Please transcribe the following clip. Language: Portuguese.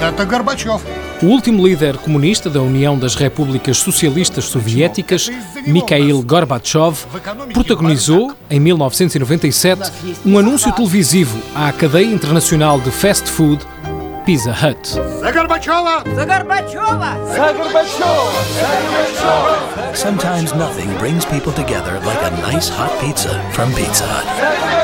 Это Горбачев. O último líder comunista da União das Repúblicas Socialistas Soviéticas, Mikhail Gorbachev, protagonizou, em 1997, um anúncio televisivo à cadeia internacional de fast food Pizza Hut. Sometimes nothing brings people together like a nice hot pizza from Pizza Hut.